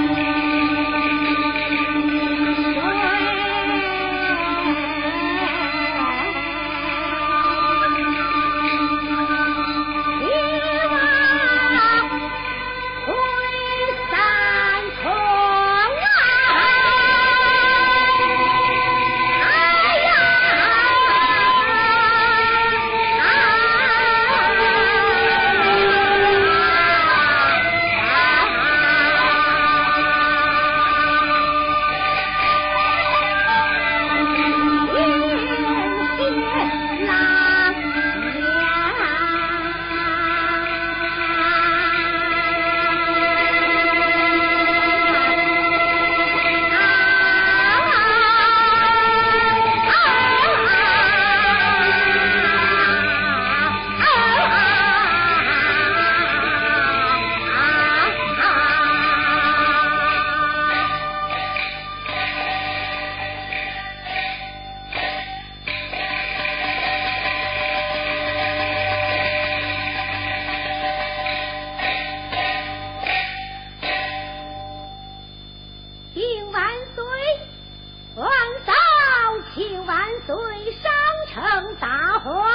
Thank you. 请万岁，万嫂，请万岁，商城大皇。